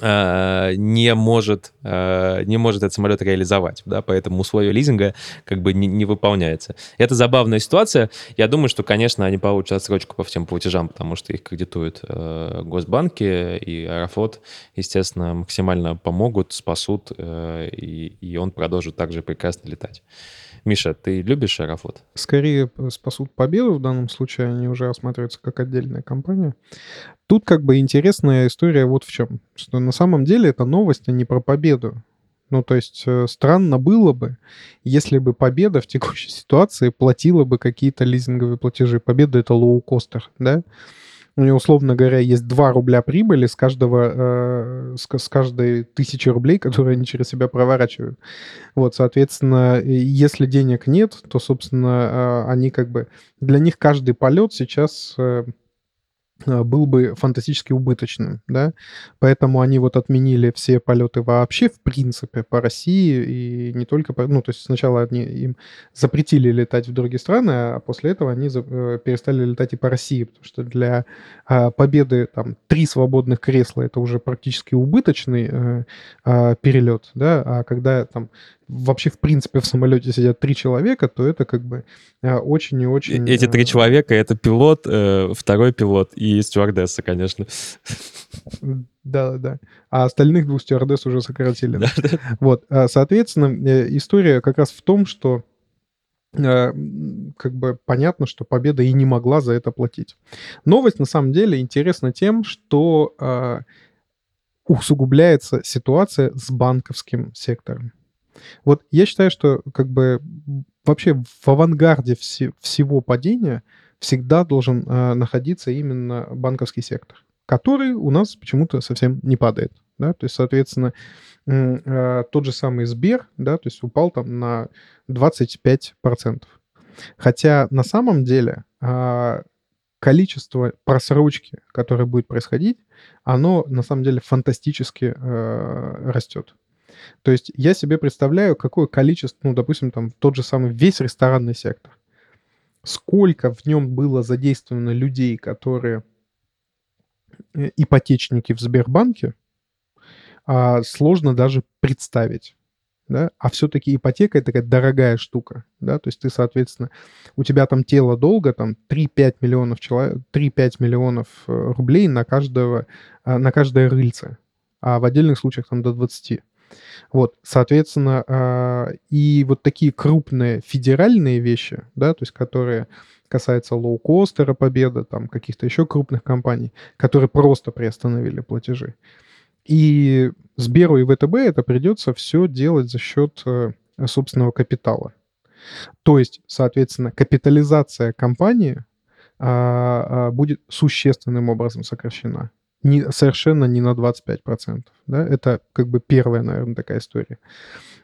не может, э, не может этот самолет реализовать, да, поэтому условия лизинга как бы не, не выполняется. Это забавная ситуация. Я думаю, что, конечно, они получат отсрочку по всем платежам, потому что их кредитуют э, госбанки, и Аэрофлот, естественно, максимально помогут, спасут, э, и, и он продолжит также прекрасно летать. Миша, ты любишь Аэрофлот? Скорее спасут победу в данном случае, они уже рассматриваются как отдельная компания. Тут как бы интересная история вот в чем, что на самом деле это новость, а не про победу. Ну, то есть э, странно было бы, если бы Победа в текущей ситуации платила бы какие-то лизинговые платежи. Победа — это лоу-костер, да? У него, условно говоря, есть 2 рубля прибыли с каждого, э, с, с каждой тысячи рублей, которые они через себя проворачивают. Вот, соответственно, если денег нет, то, собственно, э, они как бы... Для них каждый полет сейчас... Э, был бы фантастически убыточным, да, поэтому они вот отменили все полеты вообще, в принципе, по России, и не только по... Ну, то есть сначала они им запретили летать в другие страны, а после этого они за... Э, перестали летать и по России, потому что для а, победы там три свободных кресла это уже практически убыточный а, а, перелет, да, а когда там вообще, в принципе, в самолете сидят три человека, то это как бы а, очень и очень... Эти три э, человека — это пилот, э, второй пилот и стюардесса, конечно. Да, да. А остальных двух стюардесс уже сократили. Да, да. Вот, соответственно, э, история как раз в том, что как бы понятно, что Победа и не могла за это платить. Новость на самом деле интересна тем, что усугубляется ситуация с банковским сектором. Вот я считаю, что как бы вообще в авангарде все, всего падения всегда должен э, находиться именно банковский сектор, который у нас почему-то совсем не падает. Да? То есть, соответственно, э, тот же самый Сбер, да, то есть упал там на 25%. Хотя на самом деле э, количество просрочки, которое будет происходить, оно на самом деле фантастически э, растет. То есть я себе представляю, какое количество, ну, допустим, там тот же самый весь ресторанный сектор. Сколько в нем было задействовано людей, которые э, ипотечники в Сбербанке, а, сложно даже представить. Да? А все-таки ипотека — это такая дорогая штука. Да? То есть ты, соответственно, у тебя там тело долга, там 3-5 миллионов, человек, 3-5 миллионов э, рублей на, каждого, а, на каждое рыльце. А в отдельных случаях там до 20. Вот, соответственно, а, и вот такие крупные федеральные вещи, да, то есть которые касаются лоукостера Победа, там каких-то еще крупных компаний, которые просто приостановили платежи. И Сберу и ВТБ это придется все делать за счет э, собственного капитала. То есть, соответственно, капитализация компании а, а, будет существенным образом сокращена не, совершенно не на 25%. Да? Это как бы первая, наверное, такая история.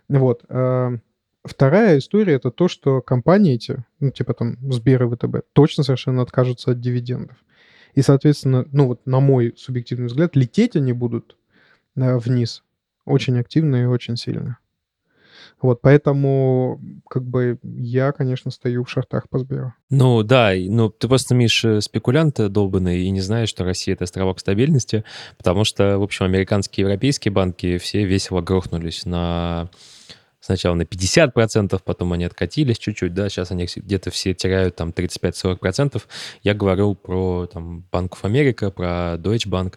Вот. А, вторая история — это то, что компании эти, ну, типа там Сбер и ВТБ, точно совершенно откажутся от дивидендов. И, соответственно, ну вот на мой субъективный взгляд, лететь они будут да, вниз очень активно и очень сильно. Вот, поэтому, как бы, я, конечно, стою в шартах по Сберу. Ну, да, ну, ты просто, Миш, э, спекулянт долбанный и не знаешь, что Россия — это островок стабильности, потому что, в общем, американские и европейские банки все весело грохнулись на сначала на 50%, потом они откатились чуть-чуть, да, сейчас они где-то все теряют там 35-40%. Я говорил про там Банков Америка, про Deutsche Bank.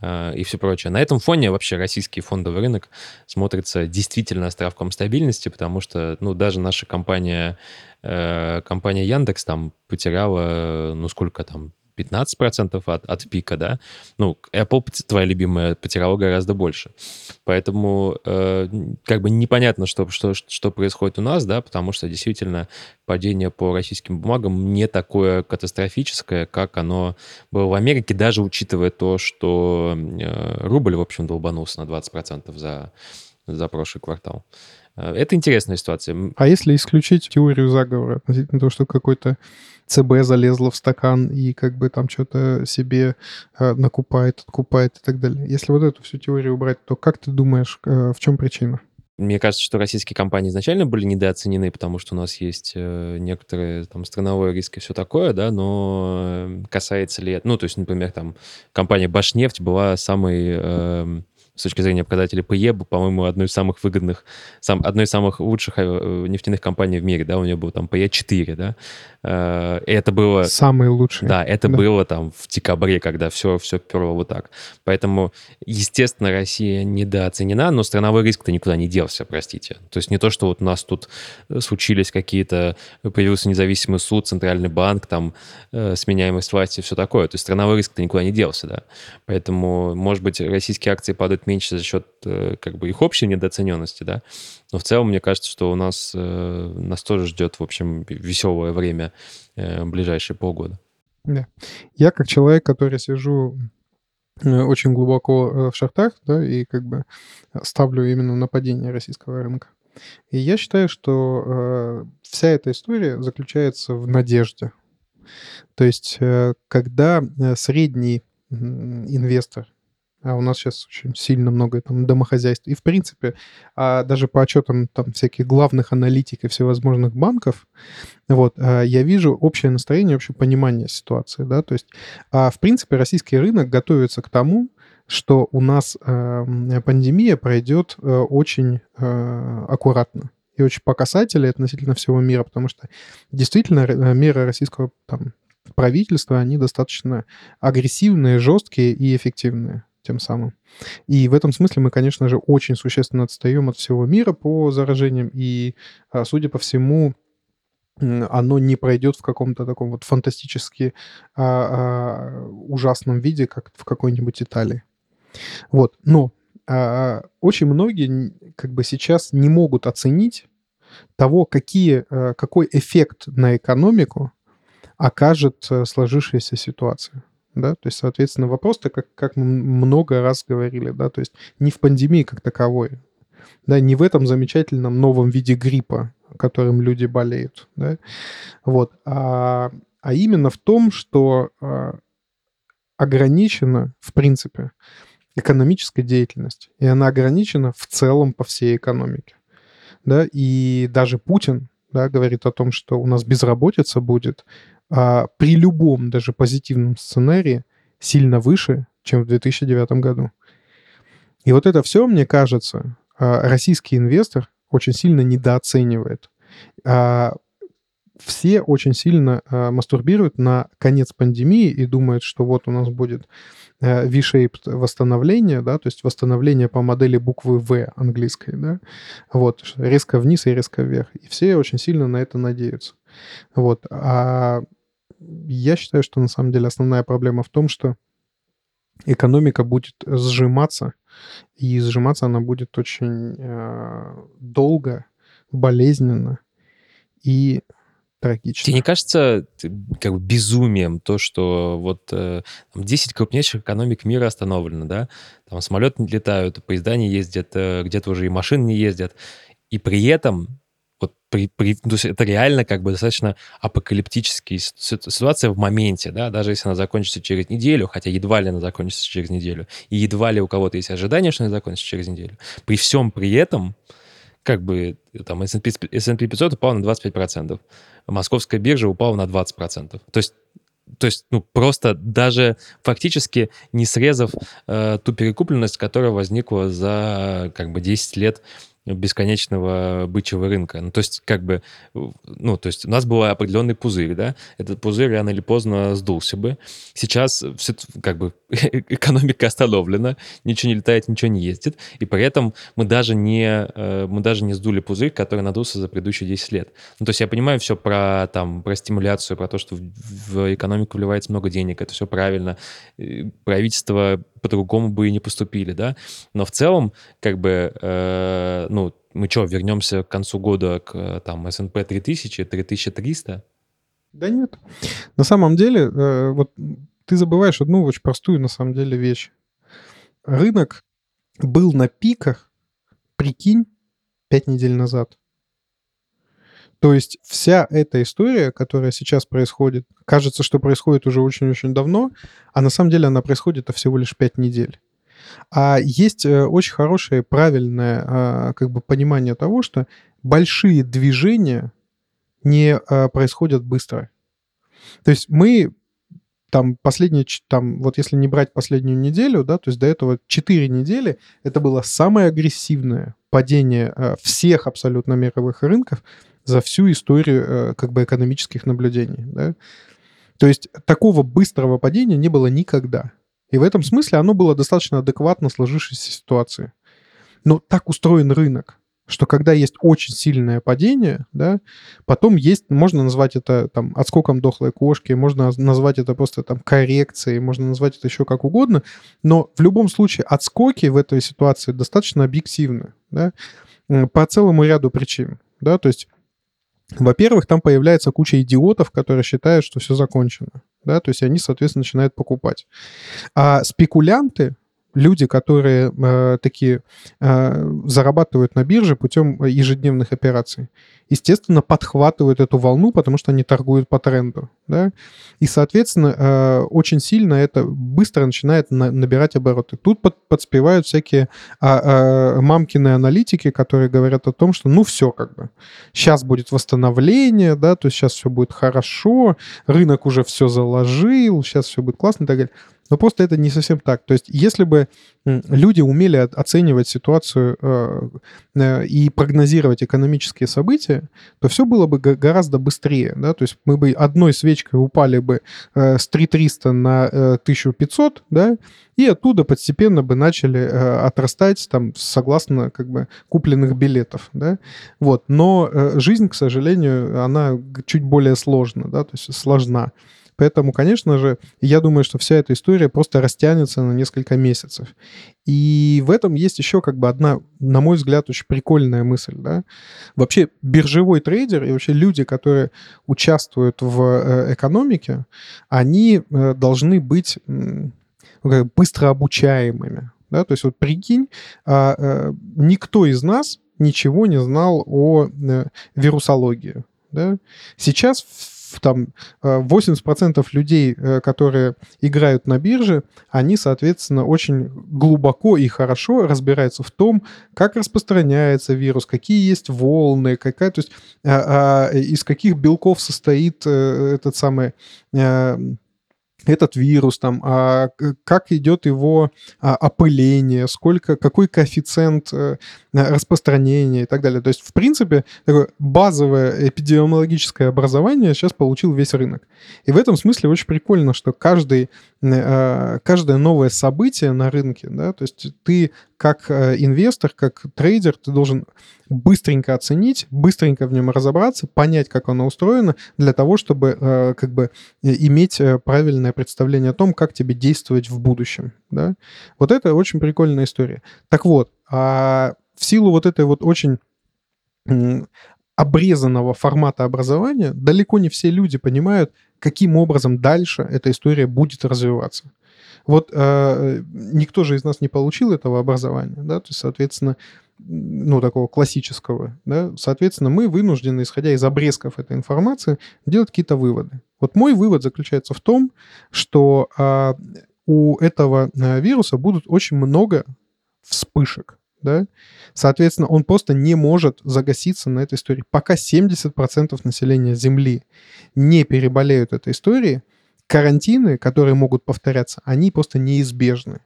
А, и все прочее. На этом фоне вообще российский фондовый рынок смотрится действительно островком стабильности, потому что, ну, даже наша компания, э, компания Яндекс там потеряла, ну, сколько там, 15% от, от пика, да, ну, Apple, твоя любимая, потеряла гораздо больше. Поэтому э, как бы непонятно, что, что, что происходит у нас, да, потому что действительно падение по российским бумагам не такое катастрофическое, как оно было в Америке, даже учитывая то, что э, рубль, в общем, долбанулся на 20% за, за прошлый квартал. Э, это интересная ситуация. А если исключить теорию заговора относительно того, что какой-то ЦБ залезла в стакан и как бы там что-то себе э, накупает, откупает и так далее. Если вот эту всю теорию убрать, то как ты думаешь, э, в чем причина? Мне кажется, что российские компании изначально были недооценены, потому что у нас есть э, некоторые там страновой риск и все такое, да, но касается ли... Ну, то есть, например, там компания Башнефть была самой... Э, с точки зрения показателей PE, по-моему, одной из самых выгодных, сам, одной из самых лучших э, нефтяных компаний в мире, да, у нее был там PE 4, да. Э, это было... Самый лучший. Да, это да. было там в декабре, когда все, все перло вот так. Поэтому, естественно, Россия недооценена, но страновой риск-то никуда не делся, простите. То есть не то, что вот у нас тут э, случились какие-то, появился независимый суд, центральный банк, там, сменяемость власти, все такое. То есть страновой риск-то никуда не делся, да. Поэтому, может быть, российские акции падают меньше за счет э, как бы их общей недооцененности, да. Но в целом, мне кажется, что у нас, э, нас тоже ждет, в общем, веселое время э, ближайшие полгода. Да. Я как человек, который сижу очень глубоко в шартах, да, и как бы ставлю именно на падение российского рынка. И я считаю, что вся эта история заключается в надежде. То есть, когда средний инвестор а у нас сейчас очень сильно много там домохозяйств. И, в принципе, а даже по отчетам там всяких главных аналитиков всевозможных банков, вот, а, я вижу общее настроение, общее понимание ситуации, да, то есть, а, в принципе, российский рынок готовится к тому, что у нас э, пандемия пройдет э, очень э, аккуратно и очень по касательной относительно всего мира, потому что действительно меры российского там, правительства, они достаточно агрессивные, жесткие и эффективные тем самым. И в этом смысле мы, конечно же, очень существенно отстаем от всего мира по заражениям. И, а, судя по всему, оно не пройдет в каком-то таком вот фантастически а, а, ужасном виде, как в какой-нибудь Италии. Вот. Но а, очень многие как бы сейчас не могут оценить того, какие, а, какой эффект на экономику окажет э, сложившаяся ситуация да, то есть, соответственно, вопрос-то, как, как мы много раз говорили, да, то есть не в пандемии как таковой, да, не в этом замечательном новом виде гриппа, которым люди болеют, да, вот, а, а именно в том, что а, ограничена, в принципе, экономическая деятельность, и она ограничена в целом по всей экономике, да, и даже Путин, да, говорит о том, что у нас безработица будет а, при любом даже позитивном сценарии сильно выше, чем в 2009 году. И вот это все, мне кажется, а, российский инвестор очень сильно недооценивает. А, все очень сильно а, мастурбируют на конец пандемии и думают, что вот у нас будет V-shaped восстановление, да, то есть восстановление по модели буквы В английской, да, вот, резко вниз и резко вверх. И все очень сильно на это надеются. Вот. А я считаю, что на самом деле основная проблема в том, что экономика будет сжиматься, и сжиматься она будет очень э, долго, болезненно и трагично. Тебе не кажется как бы безумием то, что вот э, 10 крупнейших экономик мира остановлено, да? Там самолеты не летают, поезда не ездят, э, где-то уже и машины не ездят, и при этом при, при, то есть это реально как бы достаточно апокалиптическая ситуация в моменте, да, даже если она закончится через неделю, хотя едва ли она закончится через неделю, и едва ли у кого-то есть ожидание, что она закончится через неделю. При всем при этом, как бы там S&P, S&P 500 упал на 25%, московская биржа упала на 20%. То есть то есть, ну, просто даже фактически не срезав э, ту перекупленность, которая возникла за как бы 10 лет бесконечного бычьего рынка. Ну, то есть, как бы, ну, то есть у нас был определенный пузырь, да, этот пузырь рано или поздно сдулся бы. Сейчас все, как бы, экономика остановлена, ничего не летает, ничего не ездит, и при этом мы даже не, э, мы даже не сдули пузырь, который надулся за предыдущие 10 лет. Ну, то есть я понимаю все про, там, про стимуляцию, про то, что в, в экономику вливается много денег, это все правильно. Правительство по-другому бы и не поступили, да. Но в целом, как бы, э, ну, мы что, вернемся к концу года к там S&P 3000, 3300? Да нет. На самом деле, э, вот ты забываешь одну очень простую, на самом деле, вещь. Рынок был на пиках, прикинь, пять недель назад. То есть вся эта история, которая сейчас происходит, кажется, что происходит уже очень-очень давно, а на самом деле она происходит всего лишь 5 недель. А есть э, очень хорошее, правильное а, как бы понимание того, что большие движения не а, происходят быстро. То есть мы там последние, там, вот если не брать последнюю неделю, да, то есть до этого 4 недели, это было самое агрессивное падение э, всех абсолютно мировых рынков за всю историю э, как бы экономических наблюдений, да. То есть такого быстрого падения не было никогда. И в этом смысле оно было достаточно адекватно сложившейся ситуации. Но так устроен рынок, что когда есть очень сильное падение, да, потом есть, можно назвать это там отскоком дохлой кошки, можно назвать это просто там коррекцией, можно назвать это еще как угодно, но в любом случае отскоки в этой ситуации достаточно объективны, да, по целому ряду причин, да, то есть во-первых, там появляется куча идиотов, которые считают, что все закончено. Да, то есть они, соответственно, начинают покупать. А спекулянты, люди, которые э, такие э, зарабатывают на бирже путем ежедневных операций, естественно, подхватывают эту волну, потому что они торгуют по тренду. Да? И, соответственно, э, очень сильно это быстро начинает на, набирать обороты. Тут под, подспевают всякие а, а, мамкины аналитики, которые говорят о том, что ну все как бы, сейчас будет восстановление, да, то есть сейчас все будет хорошо, рынок уже все заложил, сейчас все будет классно и так далее. Но просто это не совсем так. То есть если бы люди умели оценивать ситуацию э, э, и прогнозировать экономические события, то все было бы гораздо быстрее. Да? То есть мы бы одной свечкой упали бы э, с 3300 на 1500, да, и оттуда постепенно бы начали отрастать там согласно как бы купленных билетов, да, вот. Но жизнь, к сожалению, она чуть более сложна, да, то есть сложна. Поэтому, конечно же, я думаю, что вся эта история просто растянется на несколько месяцев. И в этом есть еще как бы одна, на мой взгляд, очень прикольная мысль. Да? Вообще биржевой трейдер и вообще люди, которые участвуют в э, экономике, они э, должны быть быстро обучаемыми. Да? То есть вот прикинь, а, э, никто из нас ничего не знал о вирусологии. Да? Сейчас там 80% э, людей, э, которые играют на бирже, они, соответственно, очень глубоко и хорошо разбираются в том, как распространяется вирус, какие есть волны, какая, то есть а, а, из каких белков состоит э, этот самый этот вирус, там, а как идет его а, опыление, сколько, какой коэффициент э, распространения и так далее. То есть, в принципе, такое базовое эпидемиологическое образование сейчас получил весь рынок. И в этом смысле очень прикольно, что каждый, э, каждое новое событие на рынке, да, то есть ты как э, инвестор, как трейдер, ты должен быстренько оценить, быстренько в нем разобраться, понять, как оно устроено, для того, чтобы э, как бы иметь правильное представление о том, как тебе действовать в будущем. Да? Вот это очень прикольная история. Так вот, а в силу вот этой вот очень обрезанного формата образования далеко не все люди понимают, каким образом дальше эта история будет развиваться. Вот э, никто же из нас не получил этого образования, да, то есть, соответственно, ну, такого классического, да, соответственно, мы вынуждены, исходя из обрезков этой информации, делать какие-то выводы. Вот мой вывод заключается в том, что э, у этого э, вируса будут очень много вспышек, да, соответственно, он просто не может загаситься на этой истории. Пока 70% населения Земли не переболеют этой историей, карантины, которые могут повторяться, они просто неизбежны.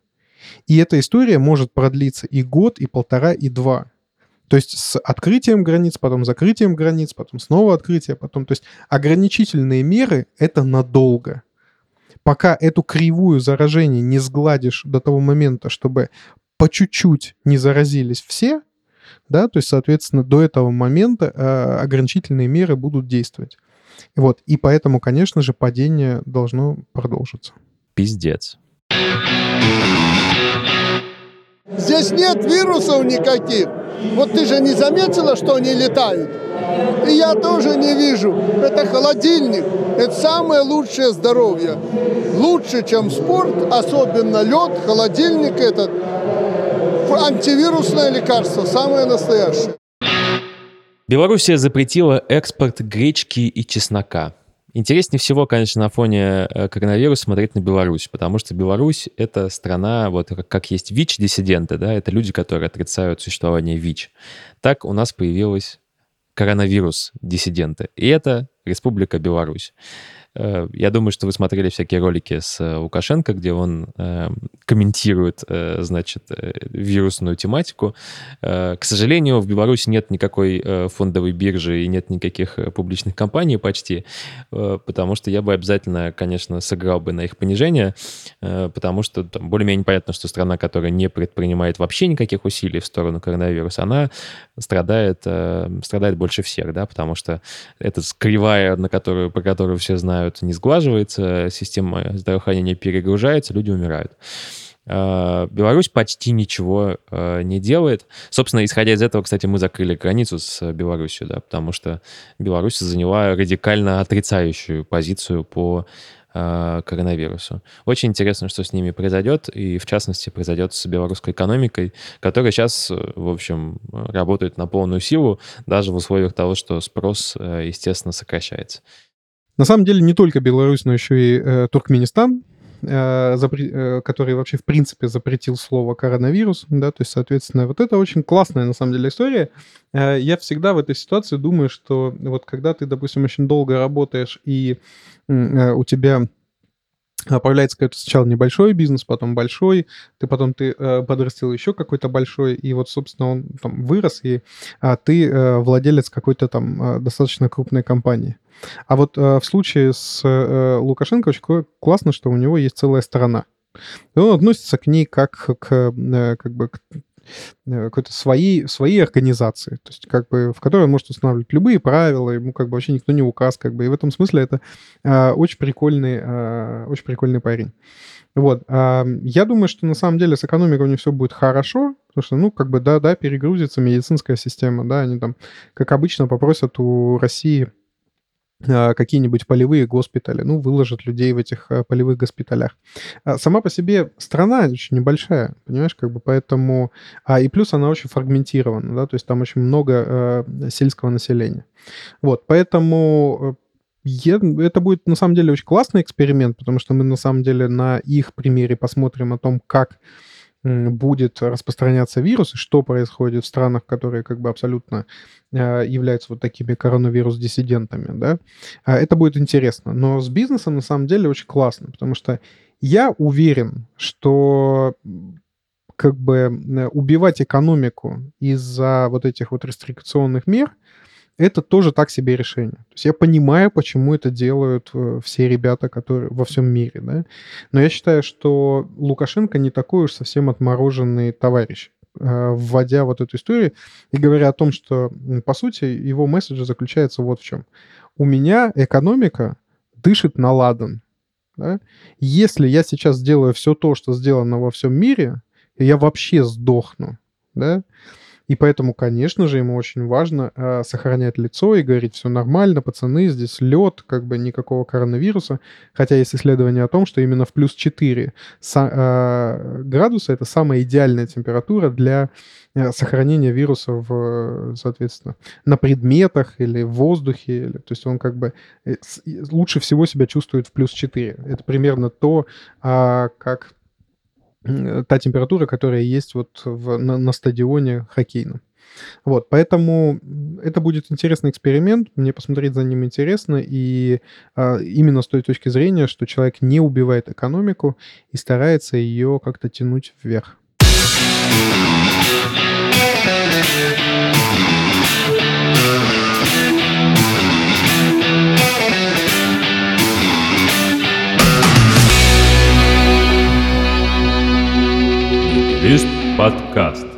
И эта история может продлиться и год, и полтора, и два. То есть с открытием границ, потом закрытием границ, потом снова открытие, потом... То есть ограничительные меры — это надолго. Пока эту кривую заражения не сгладишь до того момента, чтобы по чуть-чуть не заразились все, да, то есть, соответственно, до этого момента э, ограничительные меры будут действовать. Вот, и поэтому, конечно же, падение должно продолжиться. Пиздец. Здесь нет вирусов никаких. Вот ты же не заметила, что они летают? И я тоже не вижу. Это холодильник. Это самое лучшее здоровье. Лучше, чем спорт, особенно лед, холодильник этот. Антивирусное лекарство, самое настоящее. Белоруссия запретила экспорт гречки и чеснока. Интереснее всего, конечно, на фоне э, коронавируса смотреть на Беларусь, потому что Беларусь — это страна, вот как есть ВИЧ-диссиденты, да, это люди, которые отрицают существование ВИЧ. Так у нас появилась коронавирус-диссиденты, и это Республика Беларусь. Э, я думаю, что вы смотрели всякие ролики с э, Лукашенко, где он э, комментирует, значит, вирусную тематику. К сожалению, в Беларуси нет никакой фондовой биржи и нет никаких публичных компаний почти, потому что я бы обязательно, конечно, сыграл бы на их понижение, потому что более-менее понятно, что страна, которая не предпринимает вообще никаких усилий в сторону коронавируса, она страдает, страдает больше всех, да, потому что это кривая, на которую, по которую все знают, не сглаживается, система здравоохранения перегружается, люди умирают. А, Беларусь почти ничего а, не делает. Собственно, исходя из этого, кстати, мы закрыли границу с Беларусью, да, потому что Беларусь заняла радикально отрицающую позицию по коронавирусу. Очень интересно, что с ними произойдет, и в частности произойдет с белорусской экономикой, которая сейчас, в общем, работает на полную силу, даже в условиях того, что спрос, естественно, сокращается. На самом деле не только Беларусь, но еще и э, Туркменистан, э, запре- э, который вообще в принципе запретил слово коронавирус, да, то есть, соответственно, вот это очень классная на самом деле история. Э, я всегда в этой ситуации думаю, что вот когда ты, допустим, очень долго работаешь и э, у тебя появляется какой-то сначала небольшой бизнес, потом большой, ты потом ты э, подрастил еще какой-то большой, и вот, собственно, он там вырос, и а, ты э, владелец какой-то там э, достаточно крупной компании. А вот э, в случае с э, Лукашенко очень классно, что у него есть целая страна. И он относится к ней как к, э, как бы, к какой-то своей, своей организации, то есть как бы в которой он может устанавливать любые правила, ему как бы вообще никто не указ, как бы, и в этом смысле это э, очень прикольный, э, очень прикольный парень. Вот. Э, я думаю, что на самом деле с экономикой у них все будет хорошо, потому что, ну, как бы, да, да, перегрузится медицинская система, да, они там, как обычно, попросят у России а, какие-нибудь полевые госпитали, ну, выложат людей в этих а, полевых госпиталях. А сама по себе страна очень небольшая, понимаешь, как бы поэтому... А, и плюс она очень фрагментирована, да, то есть там очень много э, сельского населения. Вот, поэтому я, это будет на самом деле очень классный эксперимент, потому что мы на самом деле на их примере посмотрим о том, как будет распространяться вирус, и что происходит в странах, которые как бы абсолютно э, являются вот такими коронавирус-диссидентами, да, а, это будет интересно. Но с бизнесом на самом деле очень классно, потому что я уверен, что как бы убивать экономику из-за вот этих вот рестрикционных мер – это тоже так себе решение. То есть я понимаю, почему это делают э, все ребята, которые во всем мире, да. Но я считаю, что Лукашенко не такой уж совсем отмороженный товарищ э, вводя вот эту историю и говоря о том, что, по сути, его месседж заключается вот в чем. У меня экономика дышит на ладан. Да? Если я сейчас сделаю все то, что сделано во всем мире, я вообще сдохну. Да? И поэтому, конечно же, ему очень важно э, сохранять лицо и говорить, все нормально, пацаны, здесь лед, как бы никакого коронавируса. Хотя есть исследование о том, что именно в плюс 4 са- э, градуса это самая идеальная температура для э, сохранения вируса в, соответственно, на предметах или в воздухе. Или, то есть он как бы э, лучше всего себя чувствует в плюс 4. Это примерно то, э, как та температура, которая есть вот в, на, на стадионе хоккейном. Вот, поэтому это будет интересный эксперимент, мне посмотреть за ним интересно, и а, именно с той точки зрения, что человек не убивает экономику и старается ее как-то тянуть вверх. Лист подкаст.